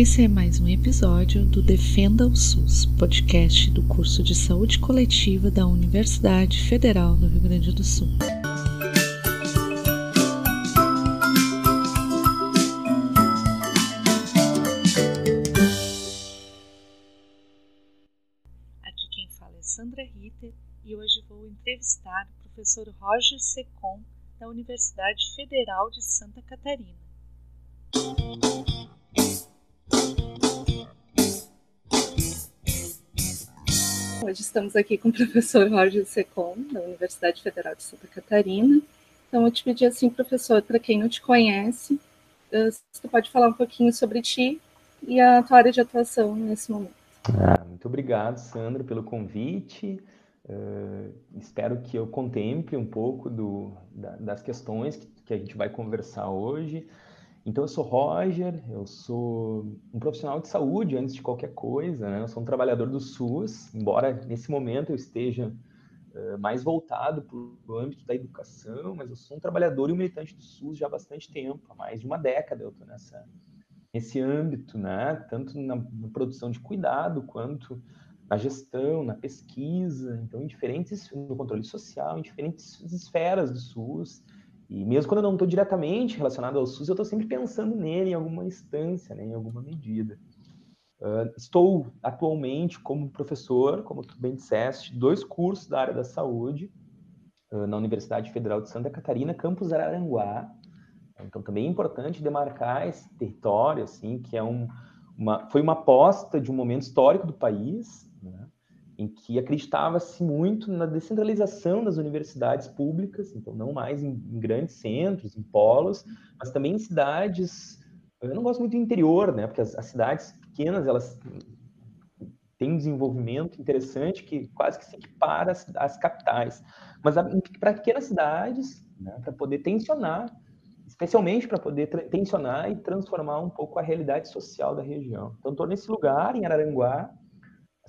Esse é mais um episódio do Defenda o SUS, podcast do curso de Saúde Coletiva da Universidade Federal do Rio Grande do Sul. Aqui quem fala é Sandra Ritter e hoje vou entrevistar o professor Roger Secom, da Universidade Federal de Santa Catarina. Hoje estamos aqui com o professor Roger Secom, da Universidade Federal de Santa Catarina. Então, eu te pedi assim, professor, para quem não te conhece, eh, você pode falar um pouquinho sobre ti e a tua área de atuação nesse momento. Ah, muito obrigado, Sandra, pelo convite. Uh, espero que eu contemple um pouco do, da, das questões que, que a gente vai conversar hoje. Então, eu sou Roger, eu sou um profissional de saúde antes de qualquer coisa, né? Eu sou um trabalhador do SUS, embora nesse momento eu esteja uh, mais voltado para o âmbito da educação, mas eu sou um trabalhador e um militante do SUS já há bastante tempo, há mais de uma década eu estou nessa nesse âmbito, né? Tanto na, na produção de cuidado quanto na gestão, na pesquisa, então em diferentes no controle social, em diferentes esferas do SUS. E mesmo quando eu não estou diretamente relacionado ao SUS, eu estou sempre pensando nele em alguma instância, né, em alguma medida. Uh, estou atualmente como professor, como tu bem disseste, dois cursos da área da saúde uh, na Universidade Federal de Santa Catarina, campus Araranguá. Então também é importante demarcar esse território, assim, que é um, uma, foi uma aposta de um momento histórico do país, né? Em que acreditava-se muito na descentralização das universidades públicas, então não mais em, em, grandes centros, em polos, mas também em cidades. Eu não gosto muito do interior, né? Porque as, as cidades pequenas elas têm um desenvolvimento interessante que quase que se equipara às, às capitais, mas para pequenas cidades, né? para poder tensionar, especialmente para poder tensionar e transformar um pouco a realidade social da região. Então estou nesse lugar em Araranguá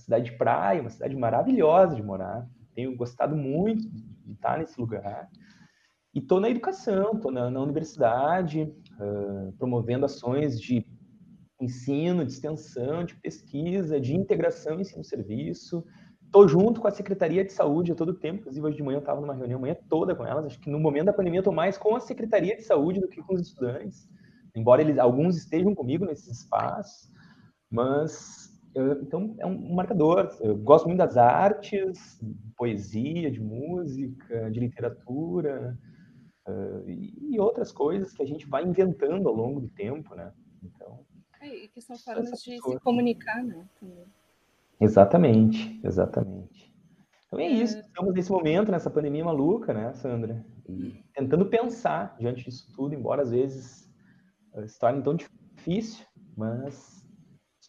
cidade de praia, uma cidade maravilhosa de morar. Tenho gostado muito de estar nesse lugar. E estou na educação, estou na, na, universidade, uh, promovendo ações de ensino, de extensão, de pesquisa, de integração ensino-serviço. Estou junto com a Secretaria de Saúde a todo tempo, inclusive hoje de manhã eu estava numa reunião manhã toda com elas. Acho que no momento da pandemia estou mais com a Secretaria de Saúde do que com os estudantes, embora eles alguns estejam comigo nesses espaços, mas então, é um marcador. Eu gosto muito das artes, de poesia, de música, de literatura uh, e outras coisas que a gente vai inventando ao longo do tempo, né? Então, é, e que são formas de se comunicar, né? Também. Exatamente, exatamente. Então é, é isso. Estamos nesse momento, nessa pandemia maluca, né, Sandra? E tentando pensar diante disso tudo, embora às vezes se torne tão difícil, mas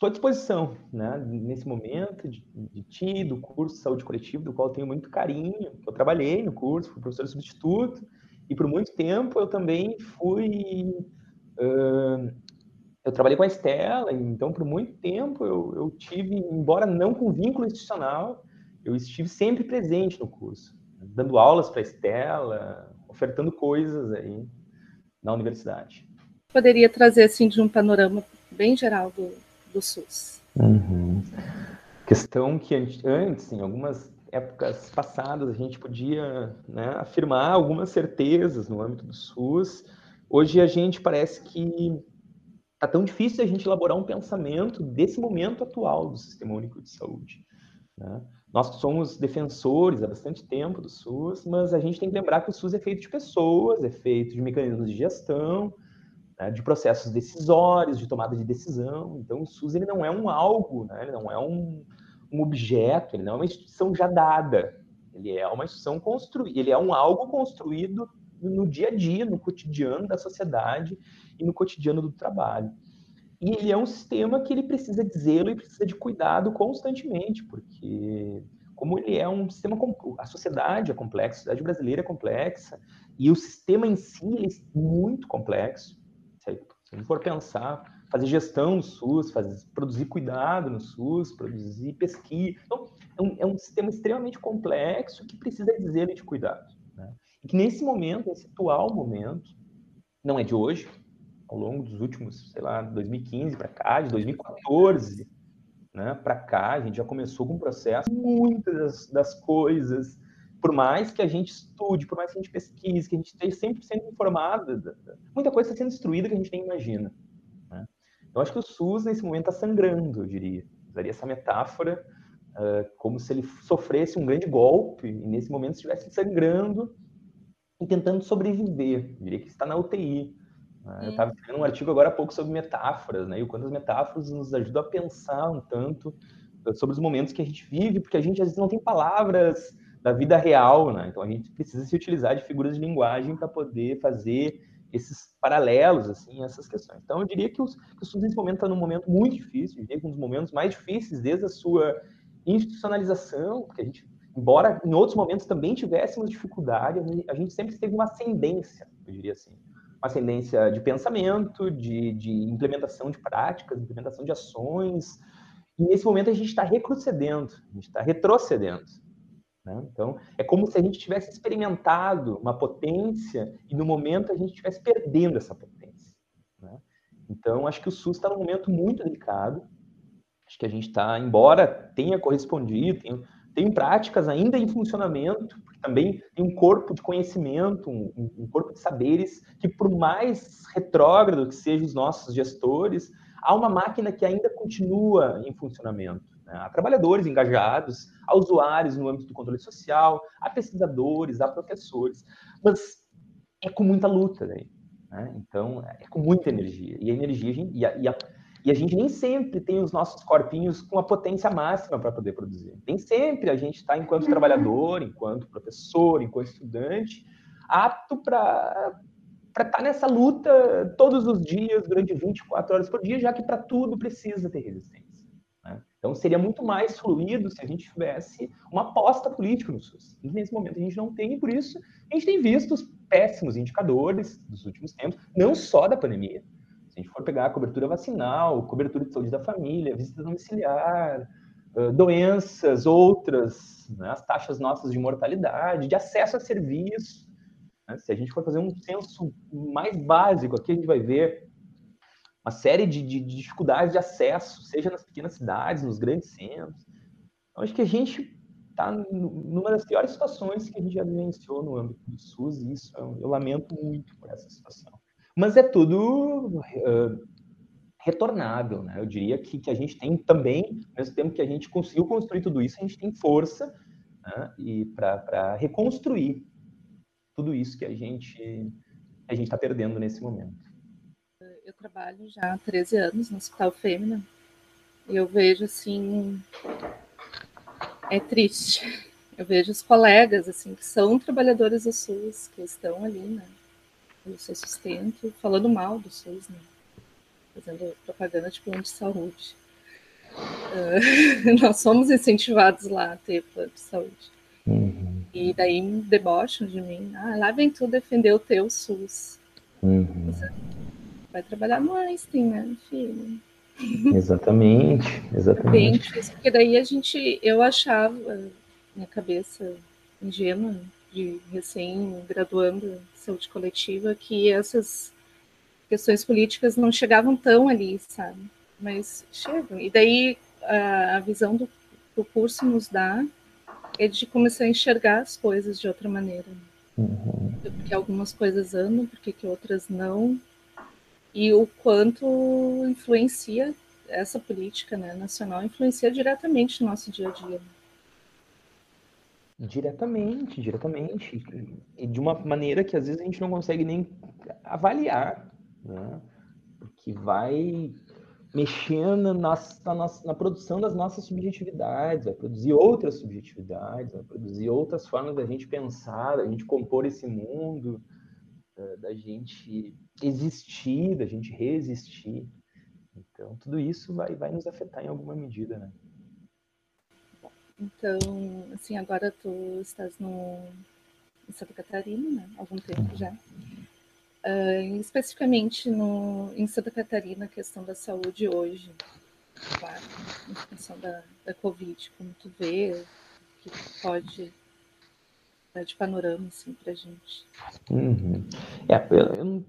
estou à disposição, né, nesse momento, de, de ti, do curso de saúde coletiva, do qual eu tenho muito carinho. Eu trabalhei no curso, fui professor substituto, e por muito tempo eu também fui. Uh, eu trabalhei com a Estela, então por muito tempo eu, eu tive, embora não com vínculo institucional, eu estive sempre presente no curso, dando aulas para a Estela, ofertando coisas aí na universidade. Poderia trazer assim de um panorama bem geral do, do SUS. Uhum. Questão que antes, em algumas épocas passadas, a gente podia né, afirmar algumas certezas no âmbito do SUS. Hoje a gente parece que está tão difícil a gente elaborar um pensamento desse momento atual do Sistema Único de Saúde. Né? Nós somos defensores há bastante tempo do SUS, mas a gente tem que lembrar que o SUS é feito de pessoas, é feito de mecanismos de gestão, né, de processos decisórios, de tomada de decisão. Então, o SUS ele não é um algo, né, ele não é um, um objeto, ele não é uma instituição já dada. Ele é uma instituição construída, ele é um algo construído no dia a dia, no cotidiano da sociedade e no cotidiano do trabalho. E ele é um sistema que ele precisa de zelo e precisa de cuidado constantemente, porque como ele é um sistema a sociedade é complexa, a sociedade brasileira é complexa e o sistema em si é muito complexo. Se a gente for pensar, fazer gestão no SUS, fazer, produzir cuidado no SUS, produzir pesquisa. Então, é um, é um sistema extremamente complexo que precisa de zelo de cuidado. Né? E que nesse momento, nesse atual momento, não é de hoje, ao longo dos últimos, sei lá, 2015 para cá, de 2014 né, para cá, a gente já começou com um processo, muitas das, coisas, por mais que a gente estude, por mais que a gente pesquise, que a gente esteja sempre sendo informado, muita coisa está sendo destruída que a gente nem imagina. Né? Eu acho que o SUS, nesse momento, está sangrando, eu diria. Usaria essa metáfora uh, como se ele sofresse um grande golpe e, nesse momento, estivesse sangrando e tentando sobreviver. Eu diria que está na UTI. Né? Eu estava escrevendo um artigo agora há pouco sobre metáforas, né? E o quanto as metáforas nos ajudam a pensar um tanto sobre os momentos que a gente vive, porque a gente às vezes não tem palavras da vida real, né? Então a gente precisa se utilizar de figuras de linguagem para poder fazer esses paralelos, assim, essas questões. Então eu diria que, os, que o SUS nesse momento está num momento muito difícil, diria que um dos momentos mais difíceis desde a sua institucionalização, porque a gente, embora em outros momentos também tivéssemos dificuldade, a gente sempre teve uma ascendência, eu diria assim uma ascendência de pensamento, de, de implementação de práticas, implementação de ações. E nesse momento a gente está retrocedendo, a gente está retrocedendo. Né? Então, é como se a gente tivesse experimentado uma potência e no momento a gente estivesse perdendo essa potência. Né? Então, acho que o SUS está num momento muito delicado. Acho que a gente está, embora tenha correspondido, tenha, tem práticas ainda em funcionamento, também tem um corpo de conhecimento, um, um, corpo de saberes, que por mais retrógrado que sejam os nossos gestores, há uma máquina que ainda continua em funcionamento. Né? Há trabalhadores engajados, há usuários no âmbito do controle social, há pesquisadores, há professores, mas é com muita luta, né? Então, é com muita energia. E a energia e a, e a e a gente nem sempre tem os nossos corpinhos com a potência máxima para poder produzir. Nem sempre a gente está, enquanto uhum. trabalhador, enquanto professor, enquanto estudante, apto para estar tá nessa luta todos os dias, durante 24 horas por dia, já que para tudo precisa ter resistência. Então, seria muito mais fluido se a gente tivesse uma aposta política no SUS. E nesse momento a gente não tem, e por isso a gente tem visto os péssimos indicadores dos últimos tempos, não só da pandemia, a gente for pegar a cobertura vacinal, cobertura de saúde da família, visita domiciliar, doenças, outras, né, as taxas nossas de mortalidade, de acesso a serviço. Né? Se a gente for fazer um censo mais básico, aqui a gente vai ver uma série de, de, de dificuldades de acesso, seja nas pequenas cidades, nos grandes centros. Então, acho que a gente está numa das piores situações que a gente já vivenciou no âmbito do SUS, e isso eu, eu lamento muito por essa situação. Mas é tudo uh, retornável, né? Eu diria que, que a gente tem também, ao mesmo tempo que a gente conseguiu construir tudo isso, a gente tem força né? e para reconstruir tudo isso que a gente a gente está perdendo nesse momento. Eu trabalho já há 13 anos no Hospital Fêmea e eu vejo assim é triste. Eu vejo os colegas assim que são trabalhadores do SUS que estão ali, né? o seu sustento, falando mal do SUS, né? fazendo propaganda de plano de saúde. Uh, nós somos incentivados lá a ter plano de saúde. Uhum. E daí debocham de mim. Ah, lá vem tu defender o teu SUS. Uhum. Vai trabalhar no Einstein, né, filho? Exatamente, exatamente. Bem difícil, porque daí a gente, eu achava, minha cabeça ingênua, de recém-graduando saúde coletiva, que essas questões políticas não chegavam tão ali, sabe? Mas chegam. E daí a, a visão do, do curso nos dá é de começar a enxergar as coisas de outra maneira. Uhum. Porque algumas coisas andam, porque que outras não. E o quanto influencia essa política né, nacional, influencia diretamente no nosso dia a dia. Diretamente, diretamente. E de uma maneira que às vezes a gente não consegue nem avaliar, né? Porque vai mexendo na, na, na, produção das nossas subjetividades, vai produzir outras subjetividades, vai produzir outras formas da gente pensar, da gente compor esse mundo, da, da gente existir, da gente resistir. Então, tudo isso vai, vai nos afetar em alguma medida, né? Então, assim, agora tu estás no, em Santa Catarina, né? Algum tempo já. Uh, especificamente no, em Santa Catarina, a questão da saúde hoje, claro, em função da, da Covid, como tu vê, que pode dar de panorama assim, para a gente. Uhum. É, eu, eu, não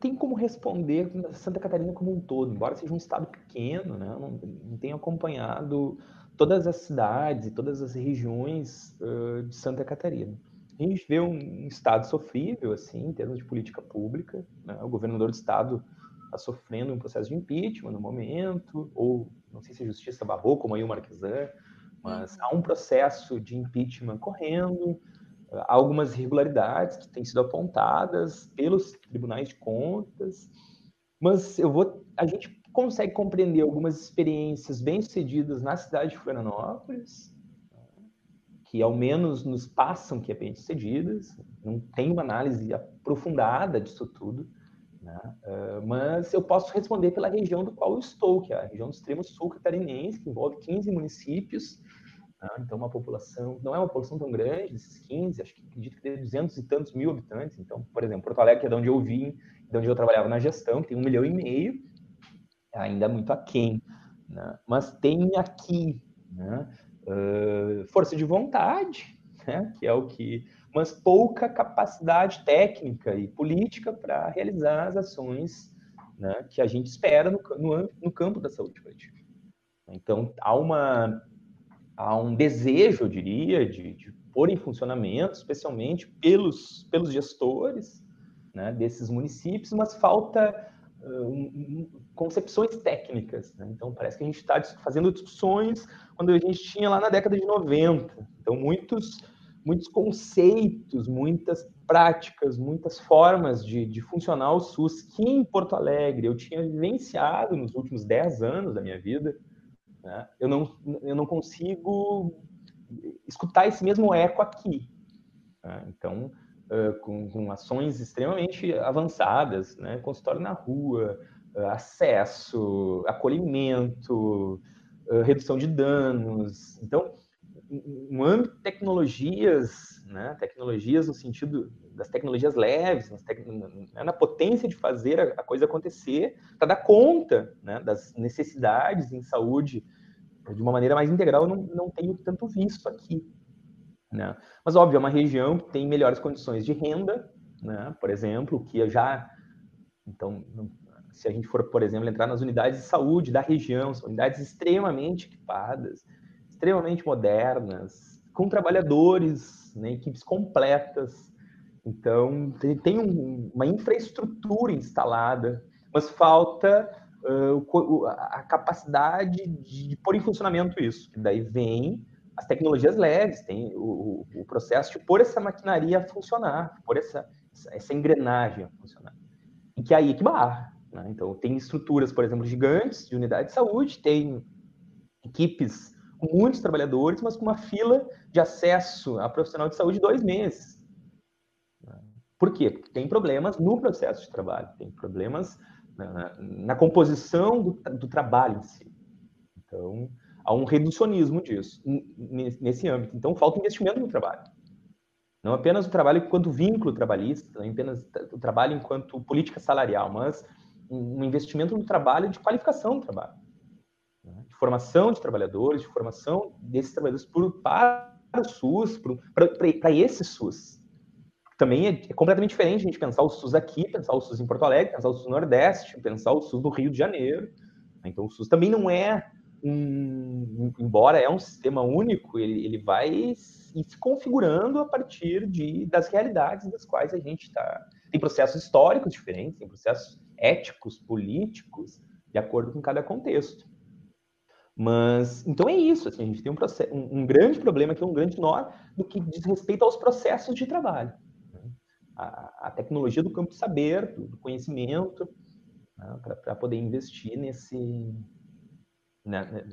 tem como responder Santa Catarina como um todo, embora seja um estado pequeno, né? não, não tenho acompanhado todas as cidades e todas as regiões uh, de Santa Catarina. A gente vê um, estado sofrível, assim, em termos de política pública. Né? O governador do estado está sofrendo um processo de impeachment no momento, ou não sei se a justiça barrou, como aí o Marquesan, mas há um processo de impeachment correndo, há algumas irregularidades que têm sido apontadas pelos tribunais de contas, mas eu vou, a gente consegue compreender algumas experiências bem-sucedidas na cidade de Florianópolis, que ao menos nos passam que é bem-sucedidas, não tem uma análise aprofundada disso tudo, né? Uh, mas eu posso responder pela região do qual eu estou, que é a região do extremo sul catarinense, que envolve 15 municípios, né? então uma população, não é uma população tão grande, desses 15, acho que acredito que tem 200 e tantos mil habitantes. Então, por exemplo, Porto Alegre, que é de onde eu vim, de onde eu trabalhava na gestão, que tem um milhão e meio, ainda muito aquém. Né? Mas tem aqui né? uh, força de vontade, né? que é o que. Mas pouca capacidade técnica e política para realizar as ações né? que a gente espera no, no, no campo da saúde coletiva. Então, há, uma, há um desejo, eu diria, de, de pôr em funcionamento, especialmente pelos, pelos gestores né, desses municípios, mas falta uh, concepções técnicas. Né? Então, parece que a gente está fazendo discussões quando a gente tinha lá na década de 90. Então, muitos, muitos conceitos, muitas práticas, muitas formas de, de funcionar o SUS que em Porto Alegre eu tinha vivenciado nos últimos 10 anos da minha vida, né? eu, não, eu não consigo escutar esse mesmo eco aqui. Né? Então, uh, com, com, ações extremamente avançadas, né? consultório na rua, uh, acesso, acolhimento, uh, redução de danos. Então, no âmbito de tecnologias, né? tecnologias no sentido das tecnologias leves, tec... Na potência de fazer a, coisa acontecer, para dar conta né? das necessidades em saúde de uma maneira mais integral, eu não, não tenho tanto visto aqui. Né? Mas, óbvio, é uma região que tem melhores condições de renda, né? por exemplo, que já. Então, se a gente for, por exemplo, entrar nas unidades de saúde da região, são unidades extremamente equipadas, extremamente modernas, com trabalhadores, né, equipes completas. Então, tem um, uma infraestrutura instalada, mas falta uh, a capacidade de, pôr em funcionamento isso. E daí vem as tecnologias leves, tem o, o, processo de pôr essa maquinaria a funcionar, pôr essa, essa engrenagem a funcionar. E que é aí que barra. Né? Então, tem estruturas, por exemplo, gigantes de unidade de saúde, tem equipes com muitos trabalhadores, mas com uma fila de acesso a profissional de saúde de dois meses. Por quê? Porque tem problemas no processo de trabalho, tem problemas na, composição do, do trabalho em si. Então, há um reducionismo disso, nesse âmbito. Então, falta investimento no trabalho. Não apenas o trabalho enquanto vínculo trabalhista, não apenas o trabalho enquanto política salarial, mas um investimento no trabalho de qualificação do trabalho, né? de formação de trabalhadores, de formação desses trabalhadores por, para o SUS, para esse SUS. Também é, é, completamente diferente a gente pensar o SUS aqui, pensar o SUS em Porto Alegre, pensar o SUS no Nordeste, pensar o SUS do Rio de Janeiro. Então, o SUS também não é um, embora é um sistema único, ele, ele vai se configurando a partir de, das realidades das quais a gente está. Tem processos históricos diferentes, tem processos éticos, políticos, de acordo com cada contexto. Mas, então é isso, assim, a gente tem um, um, um, grande problema que é um grande nó do que diz respeito aos processos de trabalho. A, a, tecnologia do campo de saber, do, do conhecimento, né? para poder investir nesse, né, né,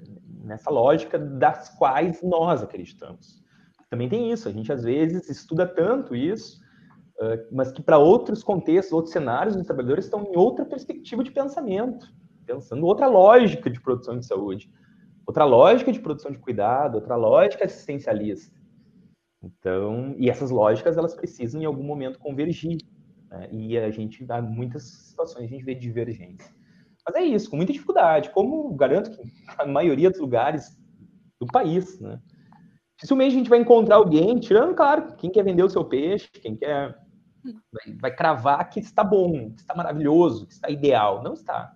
nessa lógica das quais nós acreditamos. Também tem isso, a gente às vezes estuda tanto isso, mas que para outros contextos, outros cenários, os trabalhadores estão em outra perspectiva de pensamento, pensando outra lógica de produção de saúde, outra lógica de produção de cuidado, outra lógica assistencialista. Então, e essas lógicas elas precisam em algum momento convergir. Né? E a gente, há muitas situações, a gente vê divergência. Mas é isso, com muita dificuldade, como garanto que a maioria dos lugares do país, né? Dificilmente a gente vai encontrar alguém, tirando, claro, quem quer vender o seu peixe, quem quer vai, vai cravar que está bom, que está maravilhoso, que está ideal. Não está.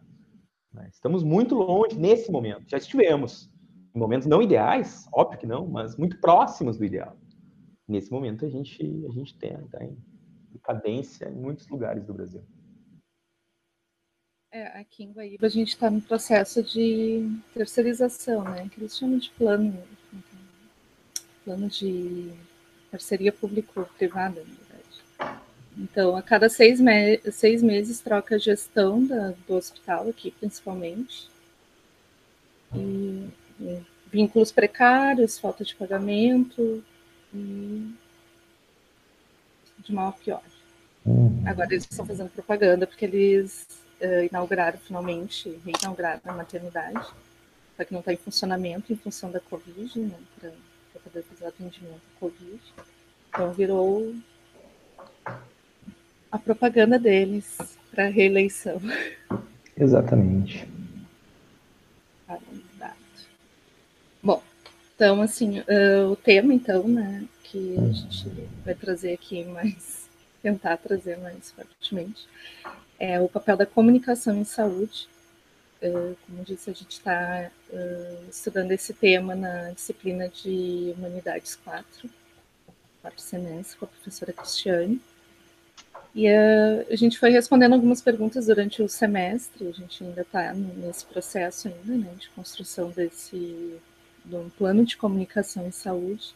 Né? Estamos muito longe nesse momento. Já estivemos em momentos não ideais, óbvio que não, mas muito próximos do ideal. Nesse momento a gente a gente tem tá em cadência em muitos lugares do Brasil. É, aqui em Guaíba a gente está no processo de terceirização, né? Que eles chamam de plano, plano de parceria público-privada, na verdade. Então, a cada seis, me seis meses troca a gestão da, do hospital aqui, principalmente. E, e vínculos precários, falta de pagamento e de mal a pior. Uhum. Agora eles estão fazendo propaganda porque eles uh, inauguraram finalmente, reinauguraram a maternidade, só que não está em funcionamento em função da Covid, né, para poder fazer atendimento à Covid. Então virou a propaganda deles para reeleição. Exatamente. Bom, então assim, uh, o tema então, né, que a gente vai trazer aqui mais, tentar trazer mais fortemente, é o papel da comunicação em saúde. Uh, como disse, a gente está uh, estudando esse tema na disciplina de Humanidades 4, quarto semestre, com a professora Cristiane. E a gente foi respondendo algumas perguntas durante o semestre, a gente ainda está nesse processo ainda, né, de construção desse um plano de comunicação em saúde.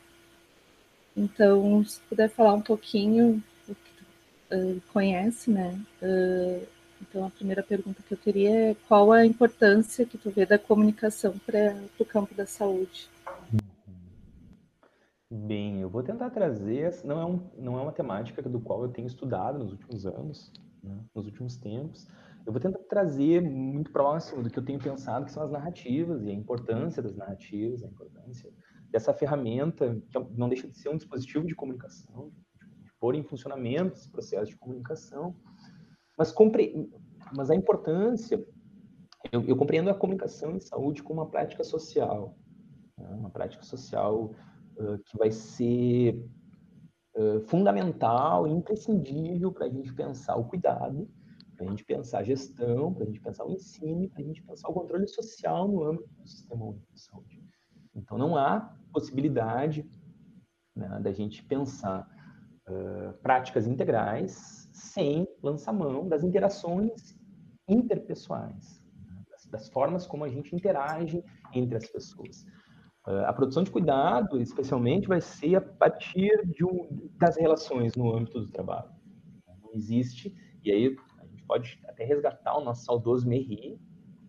Então, se puder falar um pouquinho o que tu uh, conhece, né? Uh, então, a primeira pergunta que eu teria é qual a importância que tu vê da comunicação para o campo da saúde? Bem, eu vou tentar trazer, não é, um, não é uma temática do qual eu tenho estudado nos últimos anos, né, nos últimos tempos. Eu vou tentar trazer muito próximo do que eu tenho pensado, que são as narrativas e a importância das narrativas, a importância dessa ferramenta, que é não deixa de ser um dispositivo de comunicação, de pôr em funcionamento esse processo de comunicação, mas, compre... mas a importância, eu, eu compreendo a comunicação em saúde como uma prática social, né, uma prática social que vai ser uh, fundamental imprescindível para a gente pensar o cuidado, para a gente pensar a gestão, para a gente pensar o ensino, para a gente pensar o controle social no âmbito do sistema único de saúde. Então, não há possibilidade né, da gente pensar uh, práticas integrais sem lançar mão das interações interpessoais, né, das, das formas como a gente interage entre as pessoas. A produção de cuidado, especialmente, vai ser a partir um, das relações no âmbito do trabalho. Não existe, e aí pode até resgatar o nosso saudoso Merri,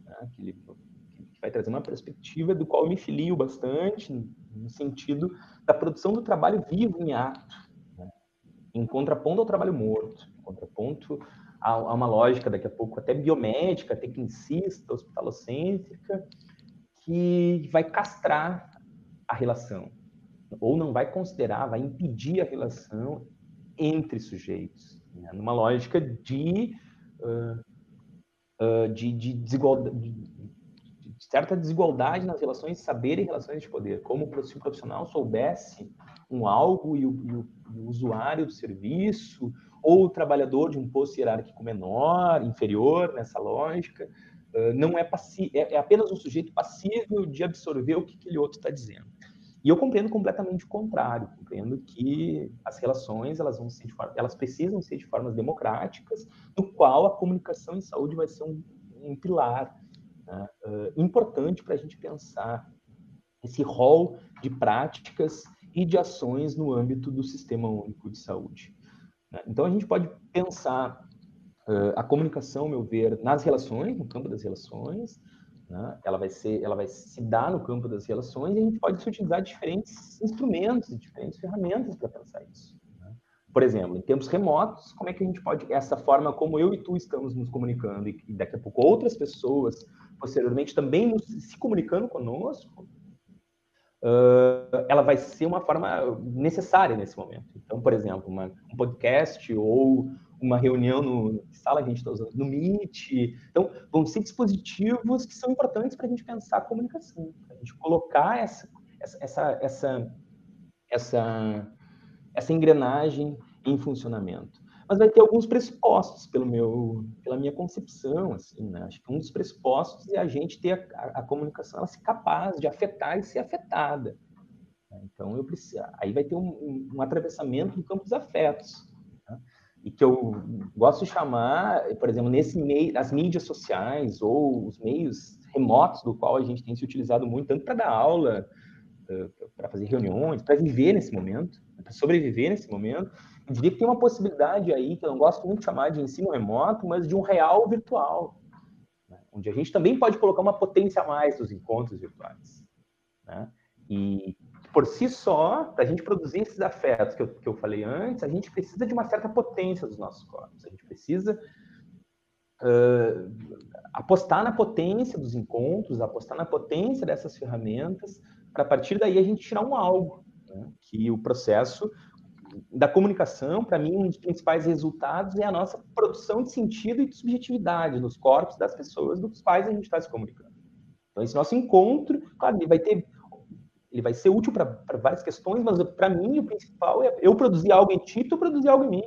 né, que, ele, que vai trazer uma perspectiva do qual eu me filio bastante, no sentido da produção do trabalho vivo em ato, né, em contraponto ao trabalho morto, em contraponto a, a uma lógica, daqui a pouco, até biomédica, tecnicista, hospitalocêntrica, que vai castrar a relação, ou não vai considerar, vai impedir a relação entre sujeitos, né? numa lógica de, uh, de, de, desigualdade, de, certa desigualdade nas relações de saber e relações de poder. Como se o profissional soubesse um algo e o, e o, e o usuário do serviço, ou o trabalhador de um posto hierárquico menor, inferior nessa lógica, não é, é, é, apenas um sujeito passível de absorver o que aquele outro está dizendo. E eu compreendo completamente o contrário, compreendo que as relações elas vão ser forma, elas precisam ser de formas democráticas, no qual a comunicação em saúde vai ser um, um pilar né, uh, importante para a gente pensar esse rol de práticas e de ações no âmbito do Sistema Único de Saúde. Né? Então a gente pode pensar Uh, a comunicação, meu ver, nas relações, no campo das relações, né? ela, vai ser, ela vai se dar no campo das relações e a gente pode utilizar diferentes instrumentos, diferentes ferramentas para pensar isso. Né? Por exemplo, em tempos remotos, como é que a gente pode, essa forma como eu e tu estamos nos comunicando e, e daqui a pouco outras pessoas, posteriormente, também se comunicando conosco, uh, ela vai ser uma forma necessária nesse momento. Então, por exemplo, uma, um podcast ou uma reunião no sala que a gente está usando, no Meet. Então, vão ser dispositivos que são importantes para a gente pensar a comunicação, para a gente colocar essa, essa, essa, essa, essa engrenagem em funcionamento. mas vai ter alguns pressupostos pelo meu, pela minha concepção, assim, né? Acho que um dos pressupostos é a gente ter a, a, comunicação ela ser capaz de afetar e ser afetada. Né? Então eu preciso, aí vai ter um, um, um atravessamento do campo dos afetos? E que eu gosto de chamar, por exemplo, nesse meio, as mídias sociais ou os meios remotos do qual a gente tem se utilizado muito, tanto para dar aula, para fazer reuniões, para viver nesse momento, para sobreviver nesse momento, eu diria que tem uma possibilidade aí, que eu não gosto muito de chamar de ensino remoto, mas de um real virtual, né? onde a gente também pode colocar uma potência a mais dos encontros virtuais. Né? E por si só, para a gente produzir esses afetos que eu, que eu falei antes, a gente precisa de uma certa potência dos nossos corpos. A gente precisa uh, apostar na potência dos encontros, apostar na potência dessas ferramentas, para a partir daí a gente tirar um algo. Né? Que o processo da comunicação, para mim, um dos principais resultados é a nossa produção de sentido e de subjetividade nos corpos das pessoas dos quais a gente está se comunicando. Então, esse nosso encontro, claro, vai ter, ele vai ser útil para várias questões, mas para mim o principal é eu produzir algo em ti, produzir algo em mim.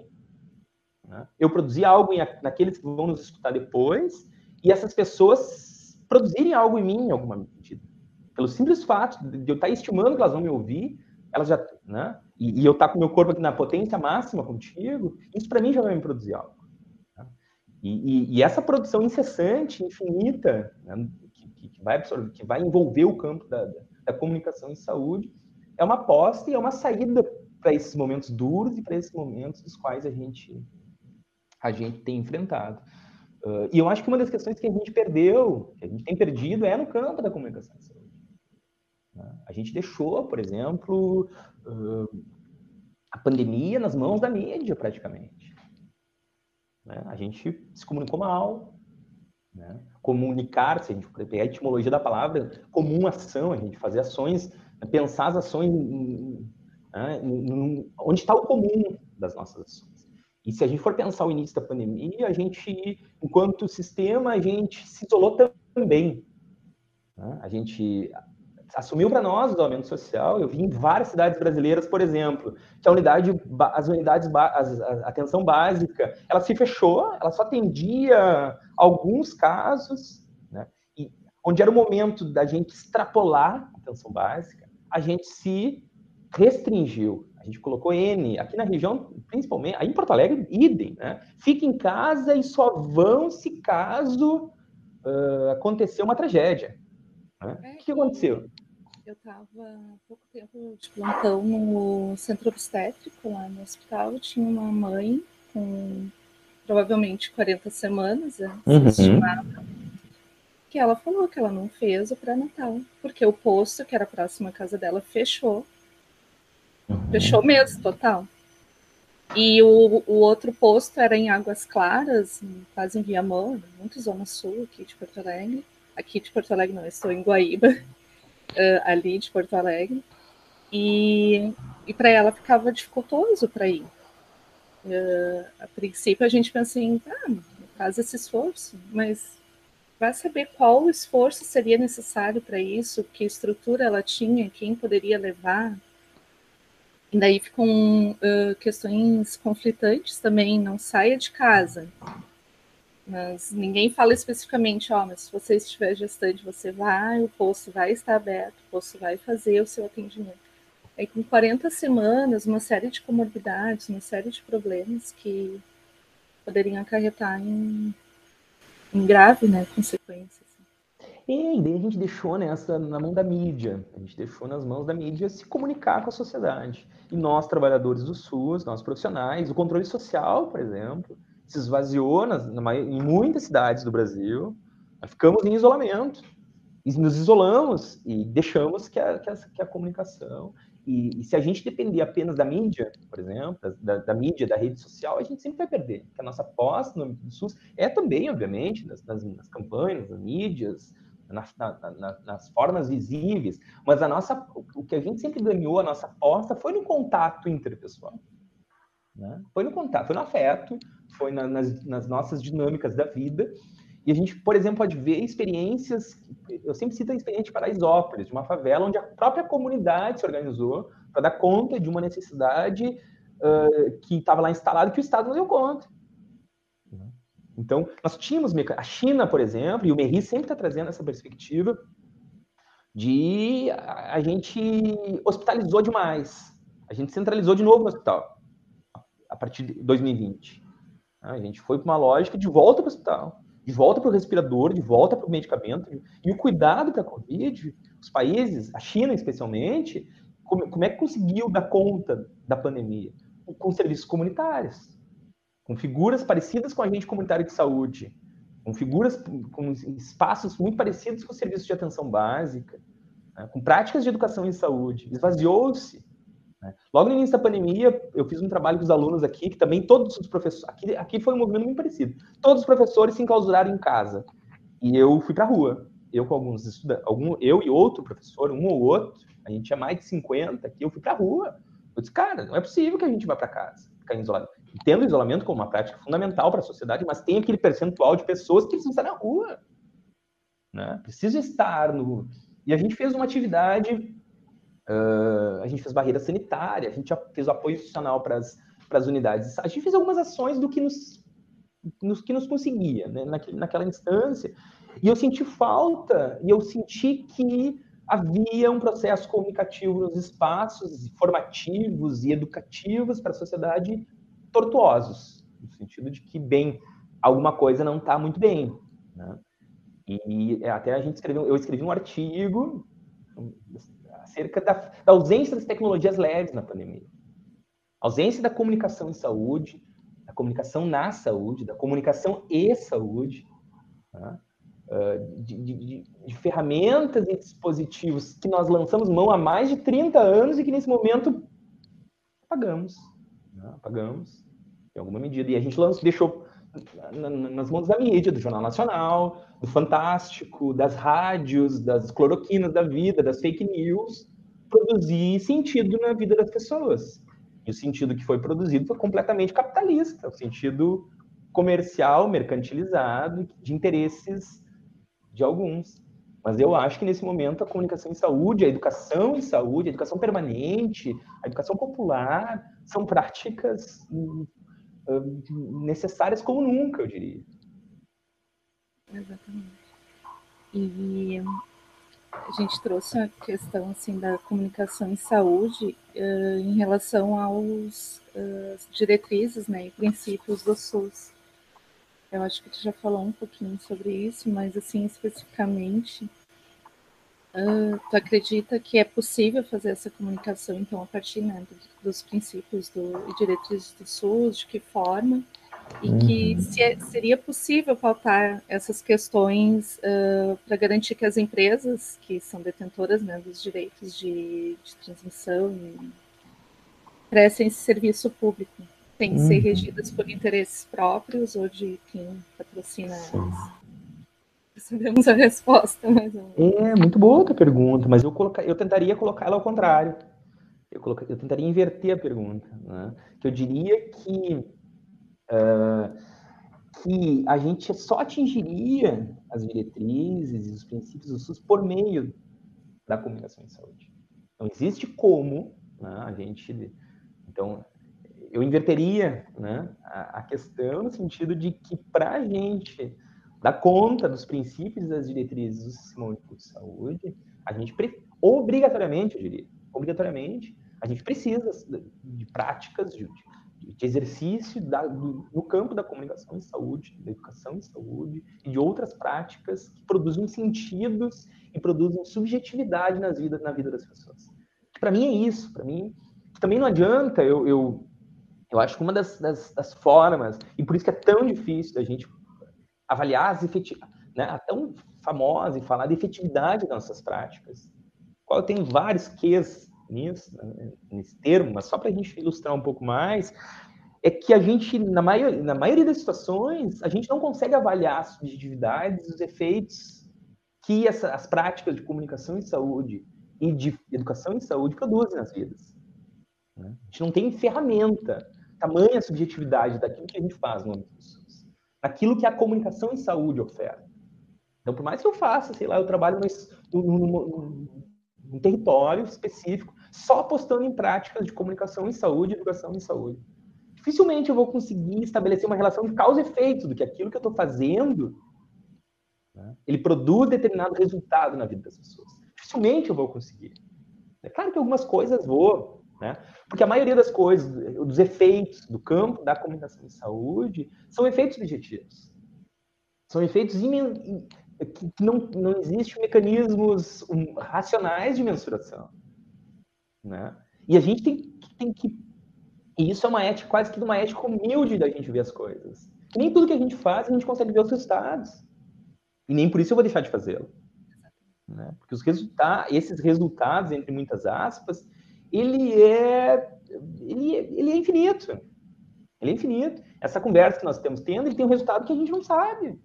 Né? Eu produzir algo em, naqueles que vão nos escutar depois e essas pessoas produzirem algo em mim, em alguma medida. Pelo simples fato de eu estar estimando que elas vão me ouvir, elas já, né? E, e eu estar tá com o meu corpo aqui na potência máxima contigo, isso para mim já vai me produzir algo. Né? E, e, e, essa produção incessante, infinita, né? que, que, vai absorver, que vai envolver o campo da, da, da comunicação em saúde, é uma aposta e é uma saída para esses momentos duros e para esses momentos dos quais a gente a gente tem enfrentado. Uh, e eu acho que uma das questões que a gente perdeu, que a gente tem perdido, é no campo da comunicação em saúde. Né? A gente deixou, por exemplo, a pandemia nas mãos da mídia, praticamente. Né? A gente se comunicou mal. Né? Comunicar, se a gente pegar a etimologia da palavra, comum ação, a gente fazer ações, pensar as ações né? onde está o comum das nossas ações. E se a gente for pensar o início da pandemia, a gente, enquanto sistema, a gente se isolou também. Né? A gente assumiu para nós o isolamento social. Eu vi em várias cidades brasileiras, por exemplo, que a unidade, as unidades, a atenção básica, ela se fechou, ela só atendia alguns casos, né? E onde era o momento da gente extrapolar a atenção básica, a gente se restringiu. A gente colocou N, aqui na região, principalmente, aí em Porto Alegre, idem, né? Fica em casa e só vão se caso uh, acontecer uma tragédia. Né? É, o que aconteceu? Eu estava há pouco tempo de plantão no centro obstétrico, lá no hospital. Tinha uma mãe com provavelmente 40 semanas, né, uhum. estimada, que ela falou que ela não fez o pré-natal, porque o posto, que era próximo à casa dela, fechou. Uhum. Fechou mesmo, total. E o, o outro posto era em Águas Claras, quase em Viamão, muito zona sul aqui de Porto Alegre. Aqui de Porto Alegre não, estou em Guaíba uh, ali de Porto Alegre, e, e para ela ficava dificultoso para ir. Uh, a princípio a gente pensa em, ah, faz esse esforço, mas vai saber qual esforço seria necessário para isso, que estrutura ela tinha, quem poderia levar. E daí ficam uh, questões conflitantes também, não saia de casa. Mas ninguém fala especificamente, ó, oh, mas se você estiver gestante, você vai, o posto vai estar aberto, o posto vai fazer o seu atendimento. Aí com 40 semanas, uma série de comorbidades, uma série de problemas que poderiam acarretar em, em grave né, consequências. E daí a gente deixou nessa na mão da mídia, a gente deixou nas mãos da mídia se comunicar com a sociedade. E nós, trabalhadores do SUS, nós profissionais, o controle social, por exemplo, se esvaziou nas, na, em muitas cidades do Brasil. Nós ficamos em isolamento. E nos isolamos e deixamos que a, que a, que a comunicação. E, e, se a gente depender apenas da mídia, por exemplo, da, da, mídia, da rede social, a gente sempre vai perder. Porque a nossa aposta no do SUS é também, obviamente, nas, nas, nas campanhas, nas mídias, nas, na, nas, formas visíveis, mas a nossa, o que a gente sempre ganhou, a nossa aposta, foi no contato interpessoal. Né? Foi no contato, foi no afeto, foi na, nas, nas, nossas dinâmicas da vida. E a gente, por exemplo, pode ver experiências. Eu sempre cito a experiência de Paraisópolis, de uma favela onde a própria comunidade se organizou para dar conta de uma necessidade uh, que estava lá instalado que o Estado não deu conta. Então, nós tínhamos a China, por exemplo, e o Merri sempre está trazendo essa perspectiva de a gente hospitalizou demais. A gente centralizou de novo no hospital a partir de 2020. A gente foi para uma lógica de volta para o hospital, de volta para o respirador, de volta para o medicamento. E o cuidado para a Covid, os países, a China especialmente, como, como é que conseguiu dar conta da pandemia? Com serviços comunitários com figuras parecidas com a agente comunitário de saúde, com figuras com espaços muito parecidos com o serviço de atenção básica, né, com práticas de educação em saúde. Esvaziou-se. Né? Logo no início da pandemia, eu fiz um trabalho com os alunos aqui, que também todos os professores. Aqui, aqui foi um movimento muito parecido. Todos os professores se enclausuraram em casa. E eu fui para a rua. Eu com alguns estudantes, algum, eu e outro professor, um ou outro, a gente tinha mais de 50 aqui, eu fui para a rua. Eu disse, cara, não é possível que a gente vá para casa, ficar isolado tendo o isolamento como uma prática fundamental para a sociedade, mas tem aquele percentual de pessoas que precisam estar na rua. Né? Precisa estar no. E a gente fez uma atividade, uh, a gente fez barreira sanitária, a gente fez o apoio institucional para as, unidades. A gente fez algumas ações do que nos, nos que nos conseguia, né? Naquele, naquela instância. E eu senti falta, e eu senti que havia um processo comunicativo nos espaços formativos e educativos para a sociedade tortuosos, no sentido de que, bem, alguma coisa não está muito bem. Né? E até a gente escreveu, eu escrevi um artigo acerca da, da ausência das tecnologias leves na pandemia. A ausência da comunicação em saúde, da comunicação na saúde, da comunicação e saúde, né? de, de, de, ferramentas e dispositivos que nós lançamos mão há mais de 30 anos e que nesse momento apagamos. Né? Apagamos em alguma medida. E a gente lançou, deixou nas mãos da mídia, do Jornal Nacional, do Fantástico, das rádios, das cloroquinas da vida, das fake news, produzir sentido na vida das pessoas. E o sentido que foi produzido foi completamente capitalista, o sentido comercial, mercantilizado, de interesses de alguns. Mas eu acho que nesse momento a comunicação em saúde, a educação em saúde, a educação permanente, a educação popular são práticas necessárias como nunca, eu diria. Exatamente. E a gente trouxe a questão assim da comunicação em saúde uh, em relação aos uh, diretrizes né, e princípios do SUS. Eu acho que tu já falou um pouquinho sobre isso, mas assim especificamente Uh, tu acredita que é possível fazer essa comunicação, então, a partir né, dos princípios do, e diretrizes do SUS, de que forma, e uhum. que se é, seria possível pautar essas questões uh, para garantir que as empresas, que são detentoras né, dos direitos de, de transmissão, prestem esse serviço público, tem que uhum. ser regidas por interesses próprios ou de quem patrocina elas sabemos a resposta, mas... É, muito boa a pergunta, mas eu, colocar, eu tentaria colocar ela ao contrário. Eu, colocar, eu tentaria inverter a pergunta. Né? Eu diria que, uh, que a gente só atingiria as diretrizes e os princípios do SUS por meio da comunicação em saúde. Não existe como né, a gente... Então, eu inverteria né, a questão no sentido de que para a gente dar conta dos princípios das diretrizes do Sistema Único de Saúde, a gente, obrigatoriamente, eu diria, obrigatoriamente, a gente precisa de práticas, de, de exercício da, do, no campo da comunicação em saúde, da educação em saúde e de outras práticas que produzem sentidos e produzem subjetividade nas vidas, na vida das pessoas. Para mim é isso, para mim também não adianta eu, eu, eu acho que uma das, das, das formas, e por isso que é tão difícil da gente avaliar as efetividades, né, a tão famosa e falar de efetividade das nossas práticas. Qual tenho vários ques nisso, né, nesse termo, mas só para a gente ilustrar um pouco mais, é que a gente, na, na maioria das situações, a gente não consegue avaliar as subjetividades, os efeitos que essa, as práticas de comunicação em saúde e de educação em saúde produzem nas vidas. Né? A gente não tem ferramenta, tamanha subjetividade daquilo que a gente faz no âmbito naquilo que a comunicação em saúde oferta. Então, por mais que eu faça, sei lá, eu trabalho num território específico, só apostando em práticas de comunicação em saúde, educação em saúde. Dificilmente eu vou conseguir estabelecer uma relação de causa e efeito do que aquilo que eu estou fazendo, né, ele produz determinado resultado na vida das pessoas. Dificilmente eu vou conseguir. É claro que algumas coisas vou, né? Porque a maioria das coisas, dos efeitos do campo da comunicação em saúde, são efeitos objetivos. São efeitos que não, não existem mecanismos racionais de mensuração. Né? E a gente tem, tem que. E isso é uma ética, quase que uma ética humilde da gente ver as coisas. Nem tudo que a gente faz a gente consegue ver os resultados. E nem por isso eu vou deixar de fazê-lo. Né? Porque os resultados, esses resultados, entre muitas aspas, ele é, ele, é, ele é infinito. Ele é infinito. Essa conversa que nós estamos tendo, ele tem um resultado que a gente não sabe.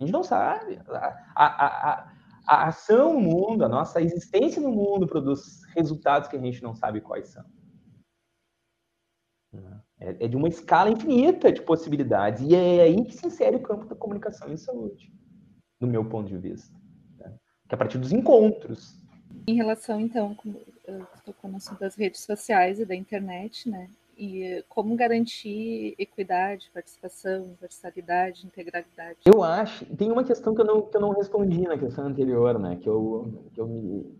A gente não sabe. A, a, a, a ação no mundo, a nossa existência no mundo produz resultados que a gente não sabe quais são. É, é de uma escala infinita de possibilidades. E é aí que se insere o campo da comunicação em saúde, do meu ponto de vista. Né? Que é a partir dos encontros. Em relação, então, estou o assunto das redes sociais e da internet, né? E como garantir equidade, participação, universalidade, integralidade? Eu acho. Tem uma questão que eu não, que eu não respondi na questão anterior, né? Que eu, que eu me.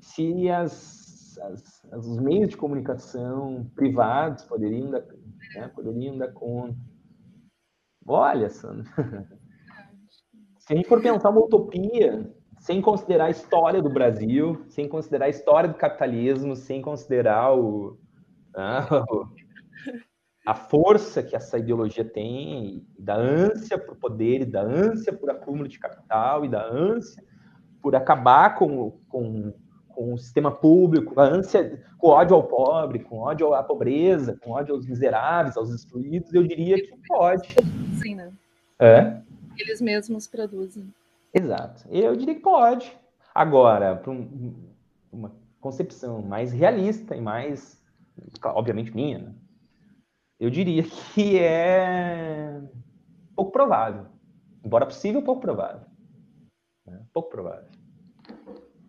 Se as, as, os meios de comunicação privados poderiam dar, né, poderiam dar conta. Olha, Sandra. Se a gente for pensar uma utopia, sem considerar a história do Brasil, sem considerar a história do capitalismo, sem considerar o, a força que essa ideologia tem, da ânsia por poder, da ânsia por acúmulo de capital e da ânsia por acabar com, com, com o sistema público, a ânsia com ódio ao pobre, com ódio à pobreza, com ódio aos miseráveis, aos excluídos, eu diria que pode. Sim, né? É? Eles mesmos produzem. Exato. Eu diria que pode. Agora, para um, uma concepção mais realista e mais obviamente minha, né? eu diria que é pouco provável. Embora possível, pouco provável. Né? Pouco provável.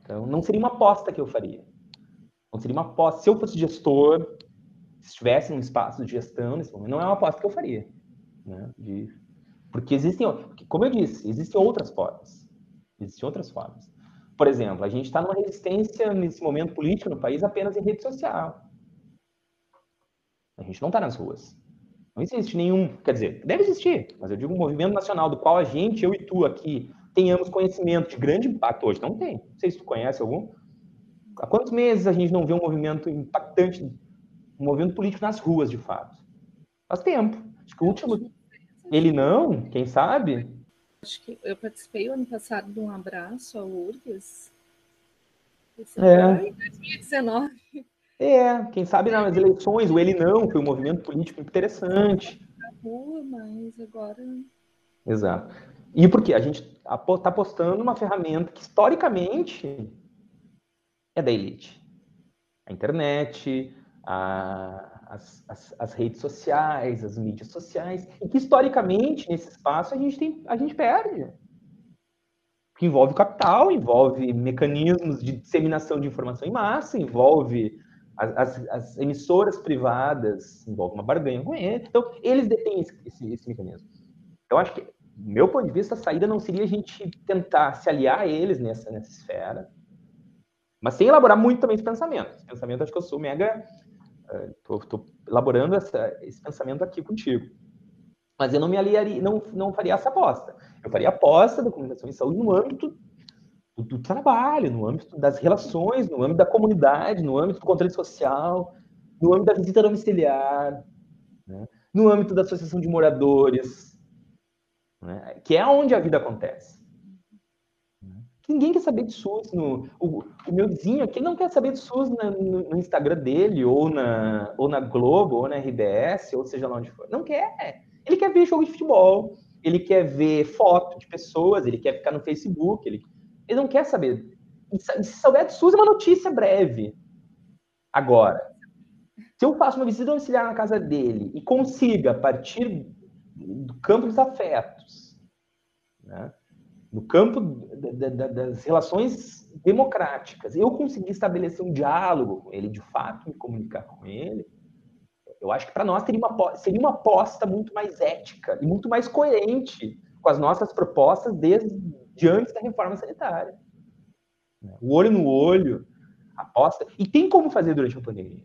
Então, não seria uma aposta que eu faria. Não seria uma aposta. Se eu fosse gestor, se estivesse num espaço de gestão nesse momento, não é uma aposta que eu faria. Né? De... Porque existem, como eu disse, existem outras formas. Existem outras formas. Por exemplo, a gente está numa resistência nesse momento político no país apenas em rede social. A gente não está nas ruas. Não existe nenhum, quer dizer, deve existir, mas eu digo um movimento nacional do qual a gente, eu e tu aqui, tenhamos conhecimento de grande impacto hoje. Não tem. Não sei se tu conhece algum. Há quantos meses a gente não vê um movimento impactante, um movimento político nas ruas, de fato? Faz tempo. Acho que o último. Ele não, quem sabe? Acho que eu participei o ano passado de um abraço ao URGS. Esse é. em 2019. É, quem sabe nas eleições, o ele não, foi um movimento político interessante. Na rua, mas agora. Exato. E por quê? A gente está apostando numa ferramenta que, historicamente, é da elite. A internet, a, as, as, as, redes sociais, as mídias sociais, e que, historicamente, nesse espaço, a gente, tem, a gente perde. Que envolve capital, envolve mecanismos de disseminação de informação em massa, envolve as, as, emissoras privadas envolvem uma barganha com ele. Então, eles detêm esse, esse, esse, mecanismo. Eu acho que, do meu ponto de vista, a saída não seria a gente tentar se aliar a eles nessa, nessa esfera, mas sem elaborar muito também esse pensamento. Esse pensamento, acho que eu sou mega. Estou elaborando essa, esse pensamento aqui contigo. Mas eu não me aliaria, não, não faria essa aposta. Eu faria aposta da comunicação em saúde no âmbito do, do, trabalho, no âmbito das relações, no âmbito da comunidade, no âmbito do controle social, no âmbito da visita domiciliar, né? no âmbito da associação de moradores, né? que é onde a vida acontece. Ninguém quer saber de SUS. No, o, o meu vizinho aqui não quer saber de SUS na, no, no, Instagram dele, ou na, ou na Globo, ou na RBS, ou seja lá onde for. Não quer. Ele quer ver jogo de futebol, ele quer ver foto de pessoas, ele quer ficar no Facebook, ele, ele não quer saber. Se souber de SUS, é uma notícia breve. Agora, se eu faço uma visita domiciliar na casa dele e consiga, a partir do campo dos afetos, né, no campo da, da, das relações democráticas, eu conseguir estabelecer um diálogo com ele, de fato me comunicar com ele, eu acho que para nós seria uma, seria uma aposta muito mais ética e muito mais coerente com as nossas propostas desde antes da reforma sanitária. O olho no olho, aposta. E tem como fazer durante a pandemia.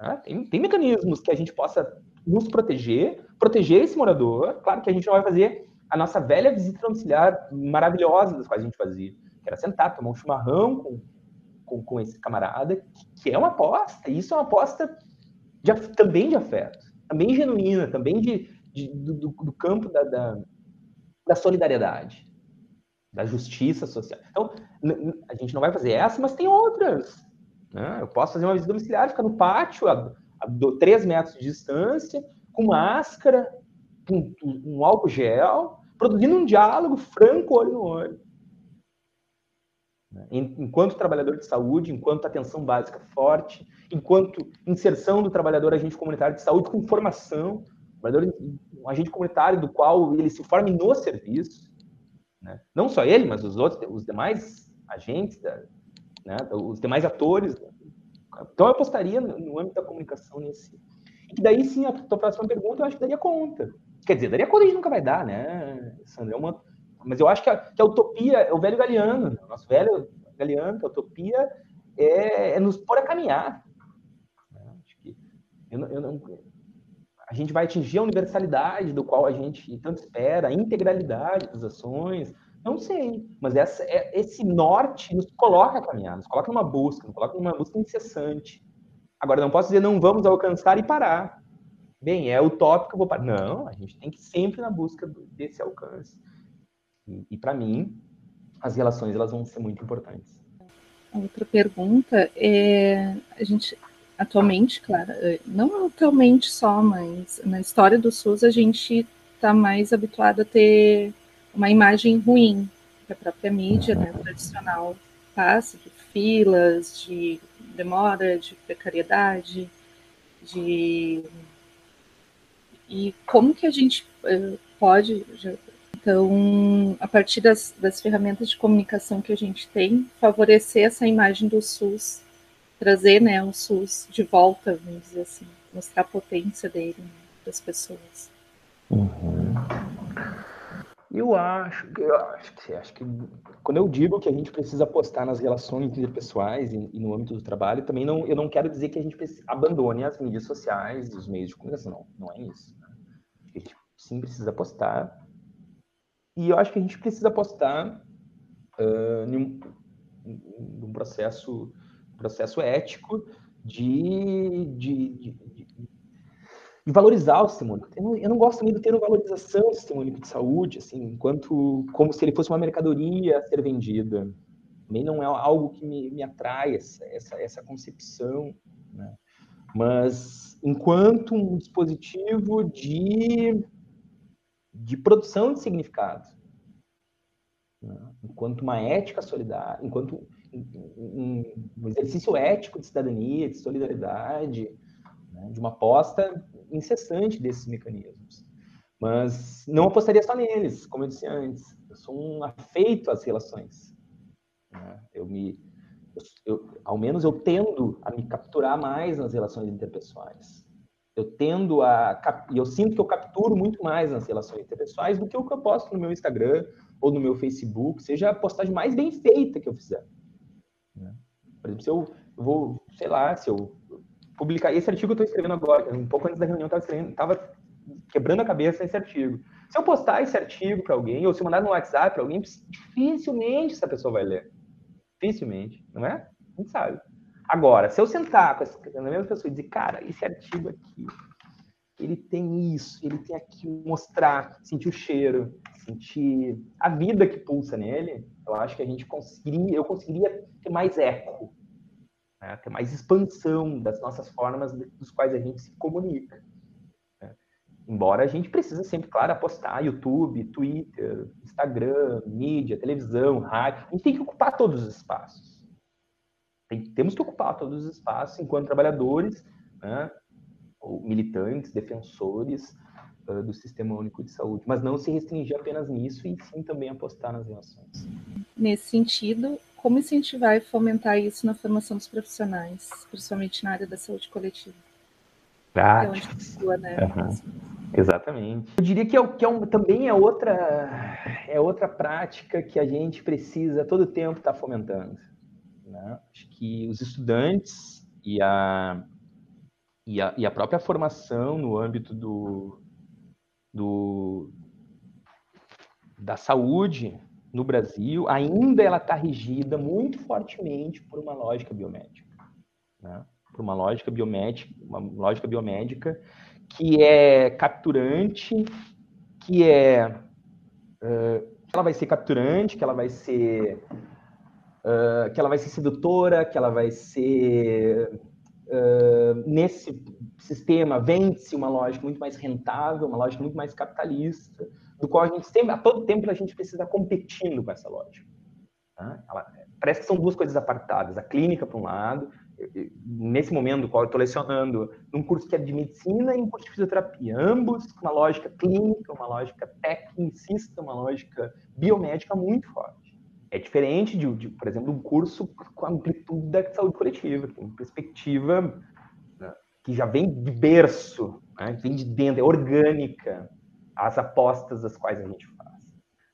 Né? Tem, tem mecanismos que a gente possa nos proteger, proteger esse morador. Claro que a gente não vai fazer a nossa velha visita domiciliar maravilhosa das quais a gente fazia, que era sentar, tomar um chimarrão com, com, com esse camarada, que, que, é uma aposta. E isso é uma aposta de, também de afeto, também genuína, também de, de do, do, campo da, da, da solidariedade da justiça social. Então, a gente não vai fazer essa, mas tem outras. Né? Eu posso fazer uma visita domiciliar, ficar no pátio, a, a, a 3 metros de distância, com máscara, com um álcool gel, produzindo um diálogo franco, olho no olho. Né? Enquanto trabalhador de saúde, enquanto atenção básica forte, enquanto inserção do trabalhador agente comunitário de saúde com formação, um agente comunitário do qual ele se forme no serviço, né? Não só ele, mas os outros, os demais agentes, da, né? os demais atores. Então, eu apostaria no âmbito da comunicação nesse. E daí, sim, a tua próxima pergunta, eu acho que daria conta. Quer dizer, daria gente nunca vai dar, né, Sandra? É uma... Mas eu acho que a, que a utopia é o velho Galeano, né? nosso velho Galeano, que a utopia é, é nos pôr a caminhar. Que eu, eu não, a gente vai atingir a universalidade do qual a gente tanto espera, a integralidade das ações. Não sei, mas essa, é, esse norte nos coloca a caminhar, nos coloca numa busca, nos coloca numa busca incessante. Agora, não posso dizer não vamos alcançar e parar. Bem, é utópico, eu vou parar. Não, a gente tem que ir sempre na busca desse alcance. E, e para mim, as relações elas vão ser muito importantes. Outra pergunta é, a gente atualmente, claro, eh, não atualmente só, mas na história do SUS a gente está mais habituado a ter uma imagem ruim que a própria mídia né, tradicional passa, de filas, de demora, de precariedade, de e como que a gente eh, pode então a partir das, das ferramentas de comunicação que a gente tem favorecer essa imagem do SUS trazer né, o SUS de volta, vamos dizer assim, mostrar a potência dele né, para as pessoas. Uhum. Eu acho, eu acho que, acho que quando eu digo que a gente precisa apostar nas relações interpessoais e, e no âmbito do trabalho, também não, eu não quero dizer que a gente abandone as mídias sociais, os meios de comunicação, não, não é isso. Né? A gente sim precisa apostar e eu acho que a gente precisa apostar uh, num, num processo processo ético de, de, de, de valorizar o sistema único. Eu não, eu não gosto muito do termo valorização do sistema único de saúde, assim, enquanto como se ele fosse uma mercadoria a ser vendida. Também não é algo que me, me atrai, essa, essa, essa concepção. Né? Mas enquanto um dispositivo de, de produção de significado, né? enquanto uma ética solidária, enquanto um, um exercício ético de cidadania, de solidariedade, né, de uma aposta incessante desses mecanismos. Mas não apostaria só neles, como eu disse antes. Eu sou um afeito às relações. Né? Eu me, eu, eu, ao menos eu tendo a me capturar mais nas relações interpessoais. Eu tendo a eu sinto que eu capturo muito mais nas relações interpessoais do que o que eu posto no meu Instagram ou no meu Facebook, seja a postagem mais bem feita que eu fizer. Né? Por exemplo, se eu, vou, sei lá, se eu publicar esse artigo eu estou escrevendo agora, um pouco antes da reunião eu estava quebrando a cabeça nesse artigo. Se eu postar esse artigo para alguém, ou se eu mandar no WhatsApp para alguém, dificilmente essa pessoa vai ler. Dificilmente, não é? A gente sabe. Agora, se eu sentar com essa, mesma pessoa e dizer, cara, esse artigo aqui, ele tem isso, ele tem aqui mostrar, sentir o cheiro, sentir a vida que pulsa nele, eu acho que a gente conseguiria, eu conseguiria ter mais eco, né? ter mais expansão das nossas formas dos quais a gente se comunica. Né? Embora a gente precisa sempre, claro, apostar YouTube, Twitter, Instagram, mídia, televisão, rádio, a gente tem que ocupar todos os espaços. Tem, temos que ocupar todos os espaços enquanto trabalhadores, né? ou militantes, defensores, uh, do Sistema Único de Saúde, mas não se restringir apenas nisso e sim também apostar nas relações. Nesse sentido, como incentivar e fomentar isso na formação dos profissionais, principalmente na área da saúde coletiva? Práticas. É né? Uhum. Exatamente. Eu diria que, é, que é um, também é outra, é outra prática que a gente precisa todo tempo estar tá fomentando. Né? Acho que os estudantes e a, e a, e a própria formação no âmbito do, do, da saúde no Brasil, ainda ela está regida muito fortemente por uma lógica biomédica. Né? Por uma lógica biomédica, uma lógica biomédica que é capturante, que é uh, ela vai ser capturante, que ela vai ser uh, que ela vai ser sedutora, que ela vai ser uh, nesse sistema vende-se uma lógica muito mais rentável, uma lógica muito mais capitalista, do qual a gente sempre, a todo tempo a gente precisa competindo com essa lógica. Tá? Ela, parece que são duas coisas apartadas, a clínica para um lado nesse momento do qual eu estou lecionando, num curso que é de medicina e um curso de fisioterapia, ambos com uma lógica clínica, uma lógica tecnicista, uma lógica biomédica muito forte. É diferente de, de por exemplo, um curso com a amplitude da saúde coletiva, é uma perspectiva né, que já vem de berço, né, vem de dentro, é orgânica, as apostas das quais a gente faz.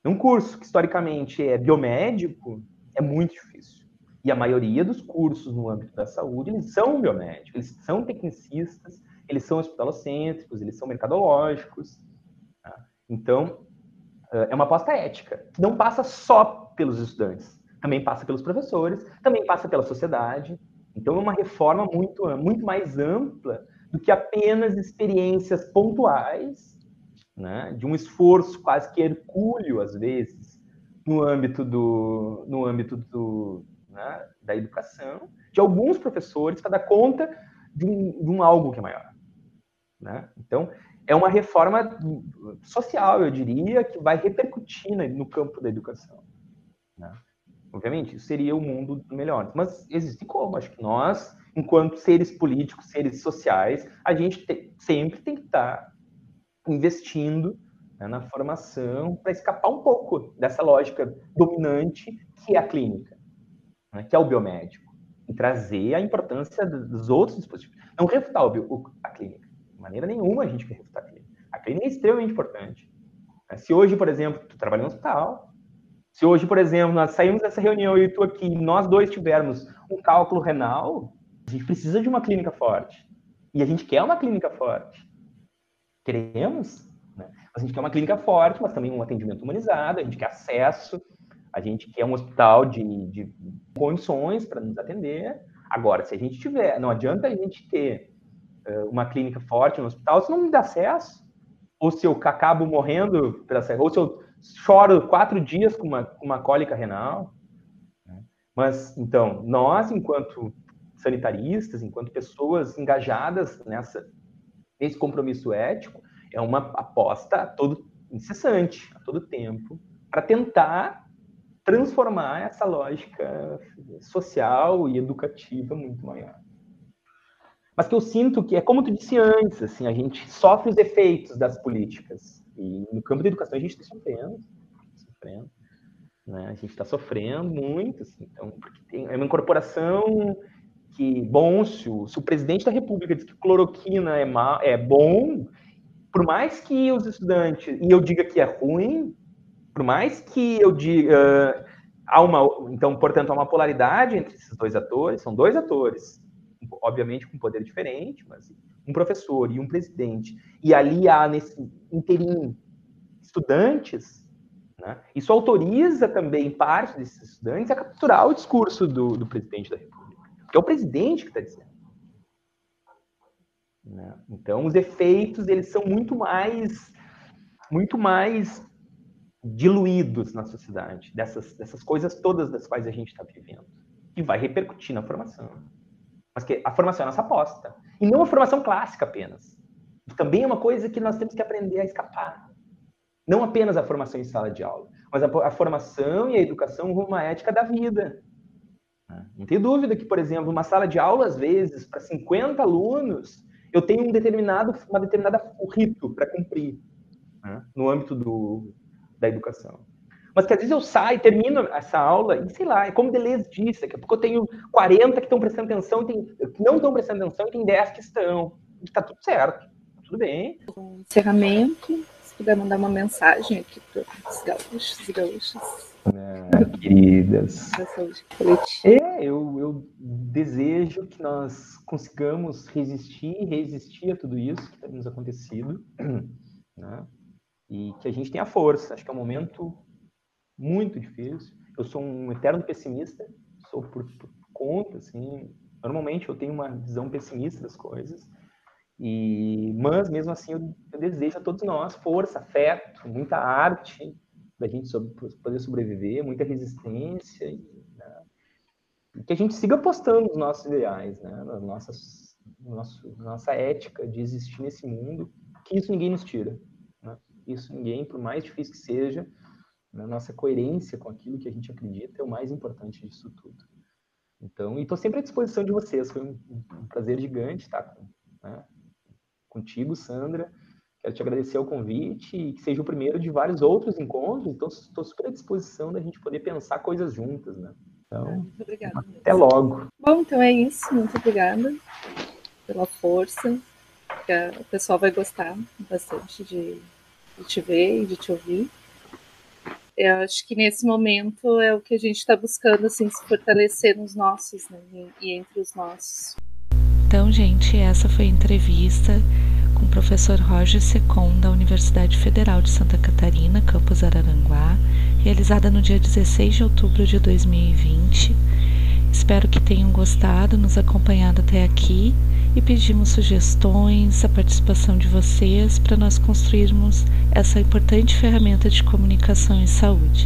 Num curso que historicamente é biomédico, é muito difícil e a maioria dos cursos no âmbito da saúde, eles são biomédicos, eles são tecnicistas, eles são hospitalocêntricos, eles são mercadológicos. Tá? Então, é uma aposta ética, que não passa só pelos estudantes, também passa pelos professores, também passa pela sociedade. Então, é uma reforma muito, muito mais ampla do que apenas experiências pontuais, né, de um esforço quase que hercúleo, às vezes, no âmbito do, no âmbito do, né, da educação, de alguns professores para dar conta de um, de um, algo que é maior. Né? Então, é uma reforma social, eu diria, que vai repercutir no campo da educação. Né? Obviamente, isso seria o mundo melhor. Mas existe como? Acho que nós, enquanto seres políticos, seres sociais, a gente te, sempre tem que estar investindo né, na formação para escapar um pouco dessa lógica dominante que é a clínica né, que é o biomédico, e trazer a importância dos outros dispositivos. Não refutar o, a clínica. De maneira nenhuma a gente quer refutar a clínica. A clínica é extremamente importante. Né, se hoje, por exemplo, tu trabalha no hospital, se hoje, por exemplo, nós saímos dessa reunião e tu aqui, nós dois tivermos um cálculo renal, a gente precisa de uma clínica forte. E a gente quer uma clínica forte. Queremos, né? A gente quer uma clínica forte, mas também um atendimento humanizado, a gente quer acesso, a gente quer um hospital de, de condições para nos atender. Agora, se a gente tiver, não adianta a gente ter uh, uma clínica forte no hospital se não me dá acesso. Ou se eu acabo morrendo pela ou se eu choro quatro dias com uma, uma cólica renal. Né? Mas, então, nós, enquanto sanitaristas, enquanto pessoas engajadas nessa, nesse compromisso ético, é uma aposta a todo incessante, a todo tempo, para tentar transformar essa lógica social e educativa muito maior. Mas que eu sinto que é como tu disse antes, assim, a gente sofre os efeitos das políticas. E no campo da educação a gente está sofrendo, sofrendo, né? A gente está sofrendo muito, assim, então, porque tem, é uma incorporação que, bom, se o, presidente da República diz que cloroquina é, é bom, por mais que os estudantes, e eu diga que é ruim, por mais que eu diga. Há uma, então, portanto, há uma polaridade entre esses dois atores, são dois atores, obviamente com poder diferente, mas um professor e um presidente, e ali há nesse interim estudantes, né? isso autoriza também parte desses estudantes a capturar o discurso do, do presidente da República, é o presidente que está dizendo. Né? Então, os efeitos eles são muito mais, muito mais diluídos na sociedade, dessas, dessas coisas todas das quais a gente está vivendo. E vai repercutir na formação. Mas que a formação é a nossa aposta. E não a formação clássica apenas. Também é uma coisa que nós temos que aprender a escapar. Não apenas a formação em sala de aula, mas a, a formação e a educação como uma ética da vida. Não tem dúvida que, por exemplo, uma sala de aula, às vezes, para 50 alunos, eu tenho um determinado, uma determinada rito para cumprir né? no âmbito do, da educação. Mas que às vezes eu saio, termino essa aula, e sei lá, é como Deleuze disse, daqui a pouco eu tenho 40 que estão prestando atenção, tem, que não estão prestando atenção, e tem 10 que estão. E tá tudo certo, tá tudo bem. Encerramento, se puder mandar uma mensagem aqui para os gaúchos e gaúchas. Ah, queridas. É, eu, eu desejo que nós consigamos resistir, resistir a tudo isso que está nos acontecido, né? e que a gente tenha força. Acho que é um momento muito difícil. Eu sou um eterno pessimista, sou por, por conta, assim. Normalmente eu tenho uma visão pessimista das coisas, e mas mesmo assim eu, eu desejo a todos nós força, afeto, muita arte da gente sobre, poder sobreviver, muita resistência, e, né? e, que a gente siga apostando nos nossos ideais, né? nas nossas, nosso, nossa ética de existir nesse mundo, que isso ninguém nos tira. Né? Isso ninguém, por mais difícil que seja, na nossa coerência com aquilo que a gente acredita é o mais importante disso tudo. Então, estou sempre à disposição de vocês. Foi um, um prazer gigante estar com, né, contigo, Sandra. Quero te agradecer o convite e que seja o primeiro de vários outros encontros. Então, estou super à disposição da gente poder pensar coisas juntas, né? Então, muito obrigada. Até logo. Bom, então é isso. Muito obrigada pela força. O pessoal vai gostar bastante de, de te ver e de te ouvir. Eu acho que nesse momento é o que a gente está buscando, assim, se fortalecer nos nossos, né? E entre os nossos. Então, gente, essa foi a entrevista com o professor Roger Secon, da Universidade Federal de Santa Catarina, campus Araranguá, realizada no dia 16 de outubro de 2020. Espero que tenham gostado, nos acompanhado até aqui e pedimos sugestões, a participação de vocês para nós construirmos essa importante ferramenta de comunicação em saúde.